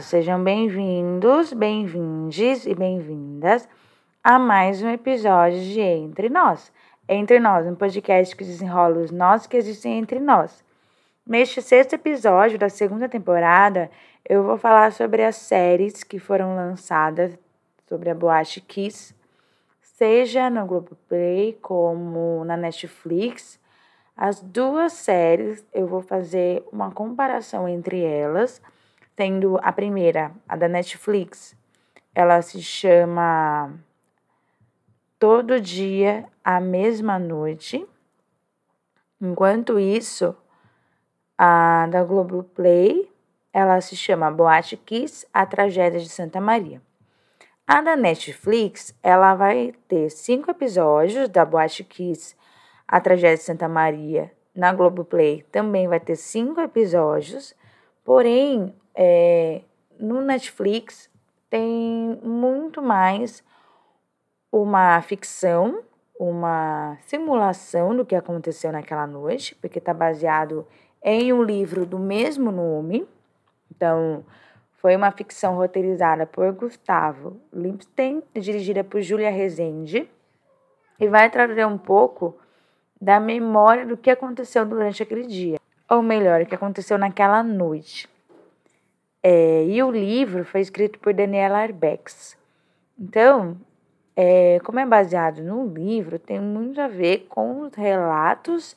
Sejam bem-vindos, bem-vindes e bem-vindas a mais um episódio de Entre Nós. Entre Nós, um podcast que desenrola os nós que existem entre nós. Neste sexto episódio da segunda temporada, eu vou falar sobre as séries que foram lançadas sobre a Boate Kiss, seja no Globoplay como na Netflix. As duas séries, eu vou fazer uma comparação entre elas tendo a primeira, a da Netflix. Ela se chama Todo Dia, a Mesma Noite. Enquanto isso, a da Globoplay, ela se chama Boate Kiss, a Tragédia de Santa Maria. A da Netflix, ela vai ter cinco episódios da Boate Kiss, a Tragédia de Santa Maria. Na Globoplay também vai ter cinco episódios, porém é, no Netflix tem muito mais uma ficção, uma simulação do que aconteceu naquela noite, porque está baseado em um livro do mesmo nome. Então, foi uma ficção roteirizada por Gustavo Lipstein, dirigida por Julia Rezende, e vai trazer um pouco da memória do que aconteceu durante aquele dia, ou melhor, o que aconteceu naquela noite. É, e o livro foi escrito por Daniela Arbex. Então, é, como é baseado no livro, tem muito a ver com os relatos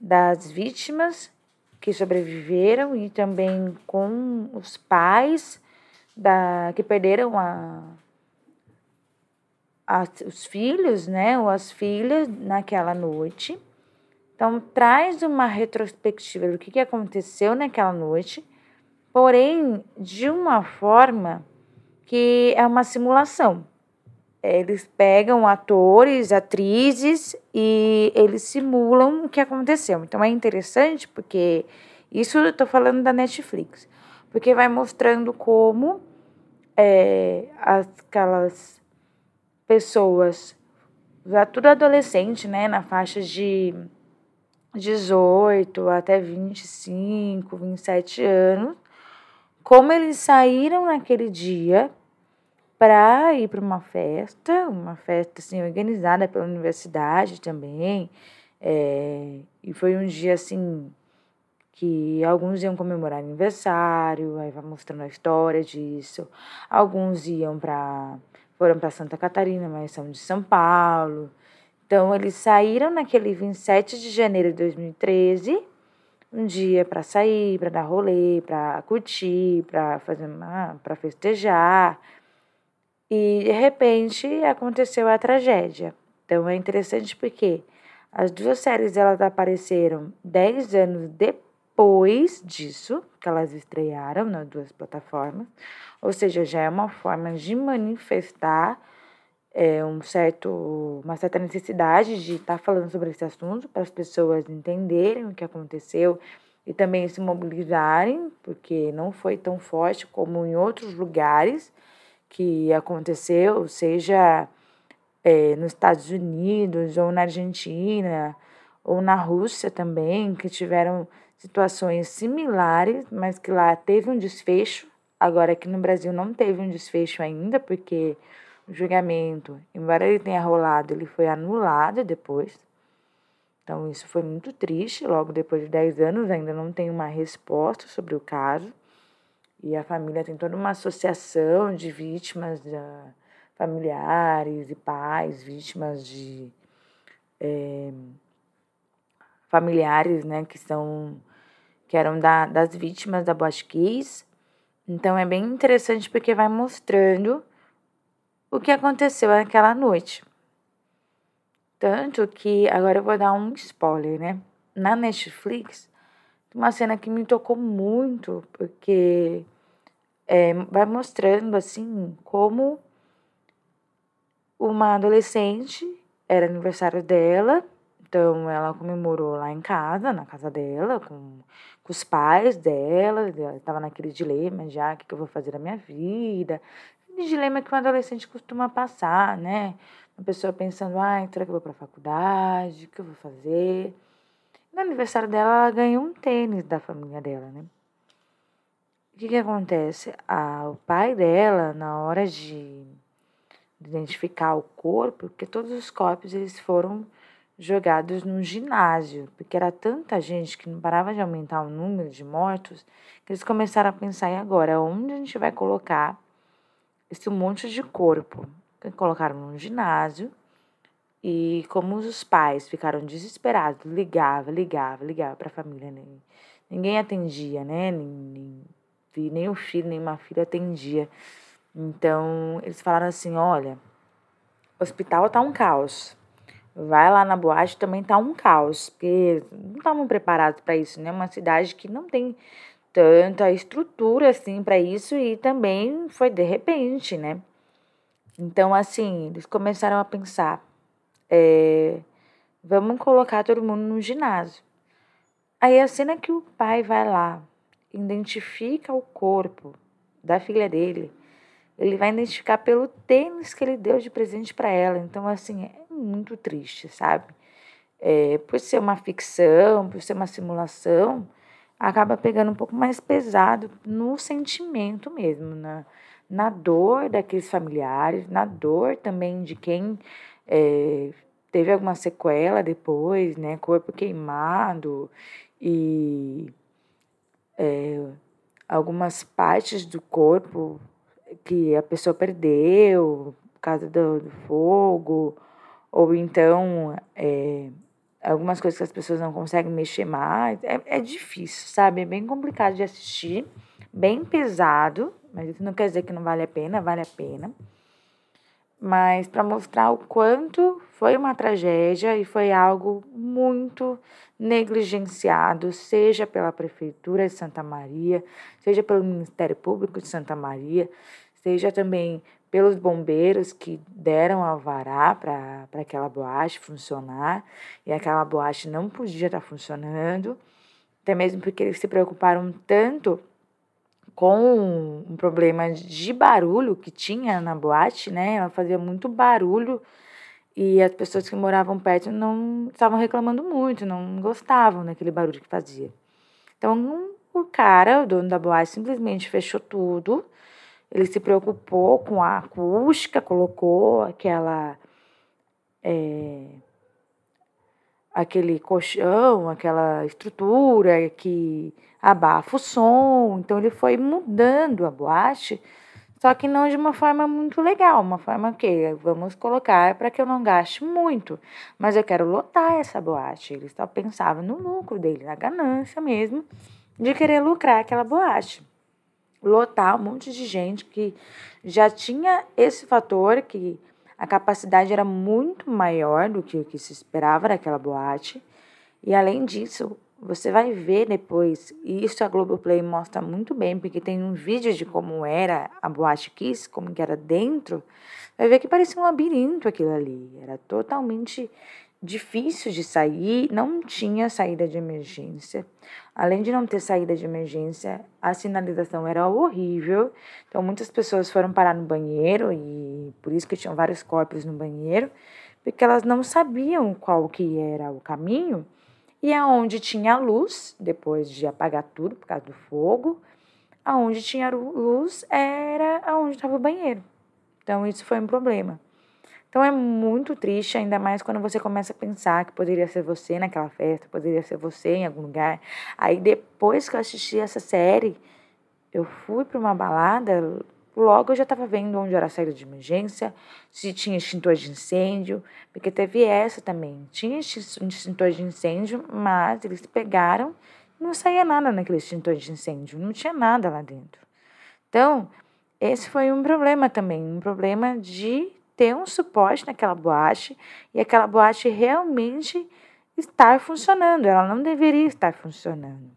das vítimas que sobreviveram e também com os pais da, que perderam a, a, os filhos, né, ou as filhas naquela noite. Então, traz uma retrospectiva do que, aconteceu naquela noite porém de uma forma que é uma simulação. Eles pegam atores, atrizes e eles simulam o que aconteceu. Então é interessante porque isso eu estou falando da Netflix, porque vai mostrando como é, aquelas pessoas, já tudo adolescente, né, na faixa de 18 até 25, 27 anos, como eles saíram naquele dia para ir para uma festa, uma festa assim organizada pela universidade também, é, e foi um dia assim que alguns iam comemorar aniversário, aí vai mostrando a história disso. Alguns iam para foram para Santa Catarina, mas são de São Paulo. Então eles saíram naquele 27 de janeiro de 2013 um dia para sair, para dar rolê, para curtir, para fazer para festejar. E de repente aconteceu a tragédia. Então é interessante porque as duas séries elas apareceram 10 anos depois disso, que elas estrearam nas duas plataformas. Ou seja, já é uma forma de manifestar é, um certo, uma certa necessidade de estar tá falando sobre esse assunto para as pessoas entenderem o que aconteceu e também se mobilizarem, porque não foi tão forte como em outros lugares que aconteceu, seja é, nos Estados Unidos ou na Argentina ou na Rússia também, que tiveram situações similares, mas que lá teve um desfecho. Agora aqui no Brasil não teve um desfecho ainda, porque o julgamento, embora ele tenha rolado, ele foi anulado depois. Então, isso foi muito triste. Logo depois de 10 anos, ainda não tem uma resposta sobre o caso. E a família tem toda uma associação de vítimas, de familiares e pais, vítimas de é, familiares, né, que são que eram da, das vítimas da Boate Kiss. Então é bem interessante porque vai mostrando o que aconteceu naquela noite. Tanto que, agora eu vou dar um spoiler, né? Na Netflix, uma cena que me tocou muito, porque é, vai mostrando, assim, como uma adolescente, era aniversário dela, então ela comemorou lá em casa, na casa dela, com, com os pais dela, ela estava naquele dilema já, o que, que eu vou fazer da minha vida, de dilema que um adolescente costuma passar, né? Uma pessoa pensando, ah, será que eu vou para a faculdade? O que eu vou fazer? No aniversário dela, ela ganhou um tênis da família dela, né? que, que acontece? Ah, o pai dela, na hora de identificar o corpo, porque todos os corpos eles foram jogados num ginásio, porque era tanta gente que não parava de aumentar o número de mortos, que eles começaram a pensar, e agora, onde a gente vai colocar esse monte de corpo? Colocaram num ginásio, e como os pais ficaram desesperados, ligava, ligava, ligava para a família, ninguém atendia, né? Nem, nem, nem o filho, nem uma filha atendia. Então, eles falaram assim, olha, o hospital tá um caos Vai lá na boate também tá um caos, porque não estavam preparados para isso, né? Uma cidade que não tem tanta estrutura assim para isso e também foi de repente, né? Então, assim, eles começaram a pensar: é, vamos colocar todo mundo no ginásio. Aí a cena que o pai vai lá, identifica o corpo da filha dele, ele vai identificar pelo tênis que ele deu de presente para ela. Então, assim, é muito triste, sabe? É, por ser uma ficção, por ser uma simulação, acaba pegando um pouco mais pesado no sentimento mesmo, na, na dor daqueles familiares, na dor também de quem é, teve alguma sequela depois, né? Corpo queimado e é, algumas partes do corpo que a pessoa perdeu por causa do, do fogo ou então é, algumas coisas que as pessoas não conseguem mexer mais. É, é difícil, sabe? É bem complicado de assistir, bem pesado, mas isso não quer dizer que não vale a pena, vale a pena. Mas para mostrar o quanto foi uma tragédia e foi algo muito negligenciado, seja pela Prefeitura de Santa Maria, seja pelo Ministério Público de Santa Maria, seja também pelos bombeiros que deram alvará para aquela boate funcionar e aquela boate não podia estar tá funcionando, até mesmo porque eles se preocuparam tanto com um problema de barulho que tinha na boate, né? Ela fazia muito barulho e as pessoas que moravam perto não estavam reclamando muito, não gostavam daquele barulho que fazia. Então, o cara, o dono da boate, simplesmente fechou tudo ele se preocupou com a acústica, colocou aquela. É, aquele colchão, aquela estrutura que abafa o som. Então ele foi mudando a boate, só que não de uma forma muito legal, uma forma que vamos colocar para que eu não gaste muito, mas eu quero lotar essa boate. Ele só pensava no lucro dele, na ganância mesmo de querer lucrar aquela boate lotar um monte de gente que já tinha esse fator que a capacidade era muito maior do que o que se esperava naquela boate. E além disso, você vai ver depois, e isso a Globoplay mostra muito bem, porque tem um vídeo de como era a Boate Kiss, como que era dentro, vai ver que parecia um labirinto aquilo ali. Era totalmente difícil de sair, não tinha saída de emergência. Além de não ter saída de emergência, a sinalização era horrível. Então muitas pessoas foram parar no banheiro e por isso que tinham vários corpos no banheiro, porque elas não sabiam qual que era o caminho e aonde tinha luz, depois de apagar tudo por causa do fogo, aonde tinha luz era aonde estava o banheiro. Então isso foi um problema. Então é muito triste, ainda mais quando você começa a pensar que poderia ser você naquela festa, poderia ser você em algum lugar. Aí depois que eu assisti essa série, eu fui para uma balada, logo eu já estava vendo onde era a saída de emergência, se tinha extintor de incêndio, porque teve essa também. Tinha extintor de incêndio, mas eles pegaram e não saía nada naquele extintor de incêndio, não tinha nada lá dentro. Então, esse foi um problema também, um problema de ter um suporte naquela boate e aquela boate realmente estar funcionando. Ela não deveria estar funcionando.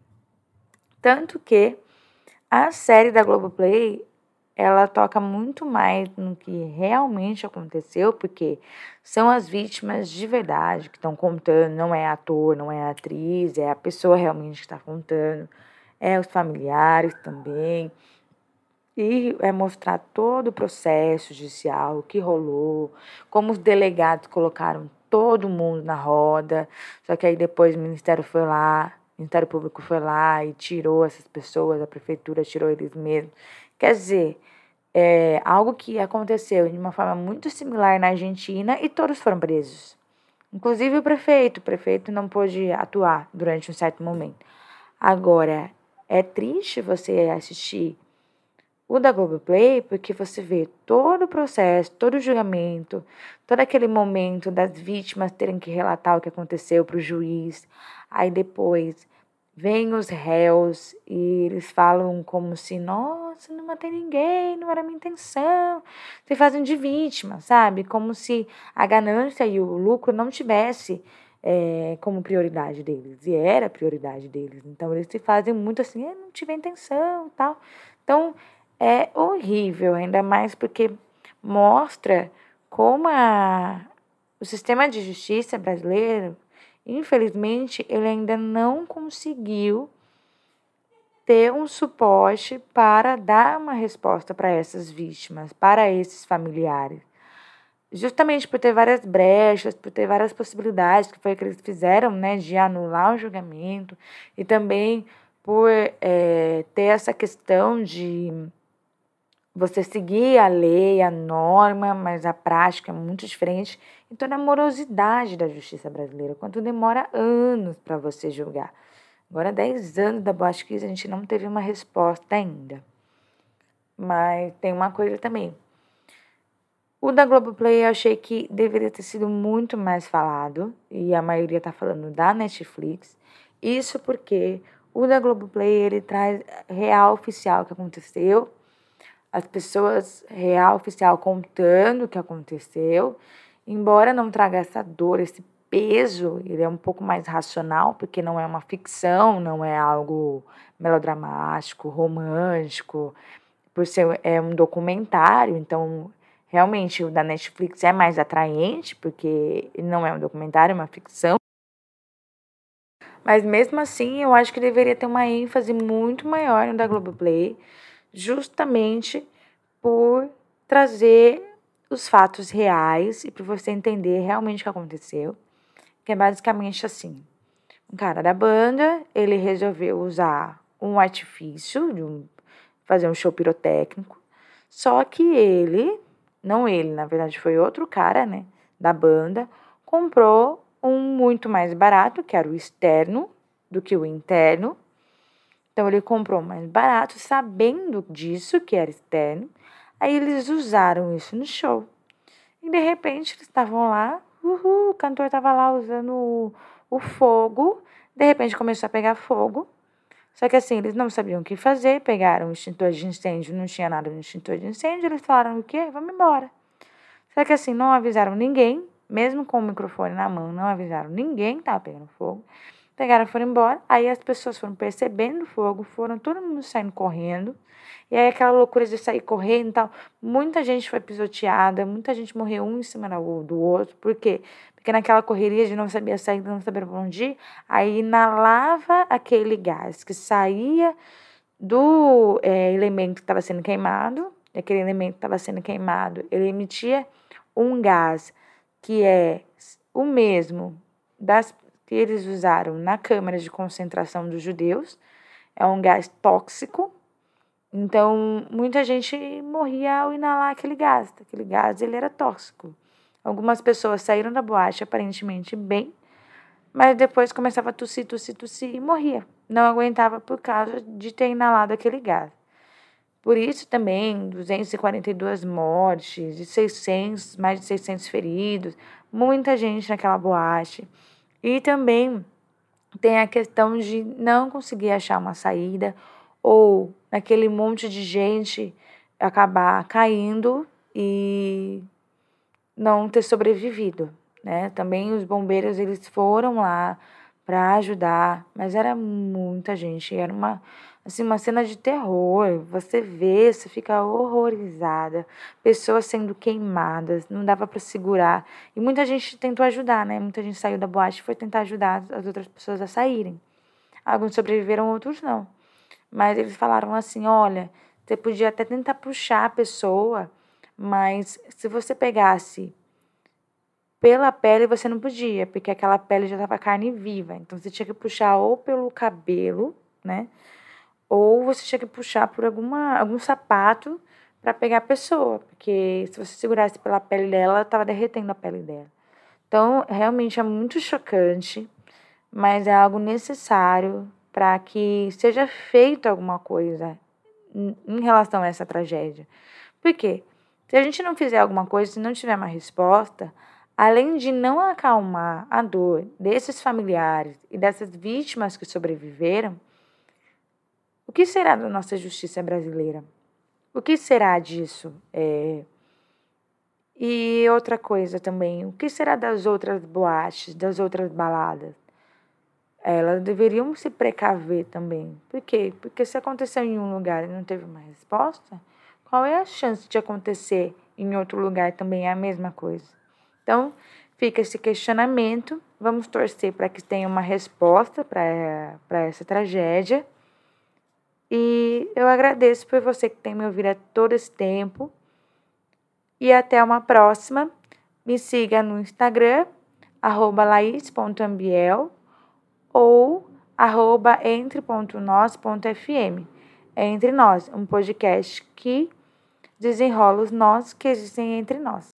Tanto que a série da Globoplay ela toca muito mais no que realmente aconteceu, porque são as vítimas de verdade que estão contando, não é ator, não é atriz, é a pessoa realmente que está contando, é os familiares também e é mostrar todo o processo judicial, o que rolou, como os delegados colocaram todo mundo na roda, só que aí depois o Ministério foi lá, O Ministério Público foi lá e tirou essas pessoas, a prefeitura tirou eles mesmos. Quer dizer, é algo que aconteceu de uma forma muito similar na Argentina e todos foram presos. Inclusive o prefeito. O prefeito não pôde atuar durante um certo momento. Agora, é triste você assistir o da Globoplay porque você vê todo o processo, todo o julgamento, todo aquele momento das vítimas terem que relatar o que aconteceu para o juiz. Aí depois vêm os réus e eles falam como se, nossa, não matei ninguém, não era minha intenção. Se fazem de vítima, sabe? Como se a ganância e o lucro não tivesse é, como prioridade deles. E era prioridade deles. Então eles se fazem muito assim, eu não tive intenção tal. Então é horrível, ainda mais porque mostra como a, o sistema de justiça brasileiro Infelizmente, ele ainda não conseguiu ter um suporte para dar uma resposta para essas vítimas, para esses familiares. Justamente por ter várias brechas, por ter várias possibilidades, que foi o que eles fizeram, né, de anular o julgamento, e também por é, ter essa questão de você seguir a lei, a norma, mas a prática é muito diferente. Então, a morosidade da justiça brasileira, quanto demora anos para você julgar. Agora, 10 anos da Boate Kiss, a gente não teve uma resposta ainda. Mas tem uma coisa também. O da Globoplay eu achei que deveria ter sido muito mais falado, e a maioria está falando da Netflix. Isso porque o da Globoplay ele traz real oficial que aconteceu as pessoas real, oficial, contando o que aconteceu, embora não traga essa dor, esse peso, ele é um pouco mais racional, porque não é uma ficção, não é algo melodramático, romântico, por ser é um documentário, então realmente o da Netflix é mais atraente, porque não é um documentário, é uma ficção. Mas mesmo assim, eu acho que deveria ter uma ênfase muito maior no da Globoplay, justamente por trazer os fatos reais e para você entender realmente o que aconteceu. Que é basicamente assim: um cara da banda ele resolveu usar um artifício, de um, fazer um show pirotécnico, só que ele, não ele, na verdade foi outro cara, né, da banda, comprou um muito mais barato, que era o externo, do que o interno, então ele comprou mais barato, sabendo disso, que era externo. Aí eles usaram isso no show. E de repente eles estavam lá, uhul, o cantor estava lá usando o, o fogo. De repente começou a pegar fogo. Só que assim, eles não sabiam o que fazer, pegaram o extintor de incêndio, não tinha nada no extintor de incêndio, eles falaram o quê? Vamos embora. Só que assim, não avisaram ninguém, mesmo com o microfone na mão, não avisaram ninguém que estava pegando fogo. Pegaram e foram embora. Aí as pessoas foram percebendo o fogo, foram todo mundo saindo correndo. E aí aquela loucura de sair correndo e tal. Muita gente foi pisoteada, muita gente morreu um em cima do outro. Por quê? Porque naquela correria de não saber sair, não saber para onde ir, aí inalava aquele gás que saía do é, elemento que estava sendo queimado, aquele elemento que estava sendo queimado, ele emitia um gás que é o mesmo das que eles usaram na câmara de concentração dos judeus. É um gás tóxico. Então, muita gente morria ao inalar aquele gás. Aquele gás ele era tóxico. Algumas pessoas saíram da boate aparentemente bem, mas depois começava a tossir, tossir, tossir e morria. Não aguentava por causa de ter inalado aquele gás. Por isso também 242 mortes, e 600, mais de 600 feridos, muita gente naquela boate. E também tem a questão de não conseguir achar uma saída ou naquele monte de gente acabar caindo e não ter sobrevivido, né? Também os bombeiros eles foram lá para ajudar, mas era muita gente, era uma assim uma cena de terror. Você vê, você fica horrorizada, pessoas sendo queimadas, não dava para segurar. E muita gente tentou ajudar, né? Muita gente saiu da boate e foi tentar ajudar as outras pessoas a saírem. Alguns sobreviveram, outros não. Mas eles falaram assim: olha, você podia até tentar puxar a pessoa, mas se você pegasse pela pele você não podia, porque aquela pele já estava carne viva. Então você tinha que puxar ou pelo cabelo, né? Ou você tinha que puxar por alguma, algum sapato para pegar a pessoa, porque se você segurasse pela pele dela, estava derretendo a pele dela. Então, realmente é muito chocante, mas é algo necessário para que seja feito alguma coisa em relação a essa tragédia. Por quê? Se a gente não fizer alguma coisa, se não tiver uma resposta, além de não acalmar a dor desses familiares e dessas vítimas que sobreviveram, o que será da nossa justiça brasileira? O que será disso? É... E outra coisa também, o que será das outras boates, das outras baladas? Elas deveriam se precaver também. Por quê? Porque se aconteceu em um lugar e não teve uma resposta, qual é a chance de acontecer em outro lugar também a mesma coisa? Então, fica esse questionamento. Vamos torcer para que tenha uma resposta para essa tragédia. E eu agradeço por você que tem me ouvido todo esse tempo. E até uma próxima. Me siga no Instagram, arroba laís.ambiel ou arroba entre.nós.fm. É Entre Nós, um podcast que desenrola os nós que existem entre nós.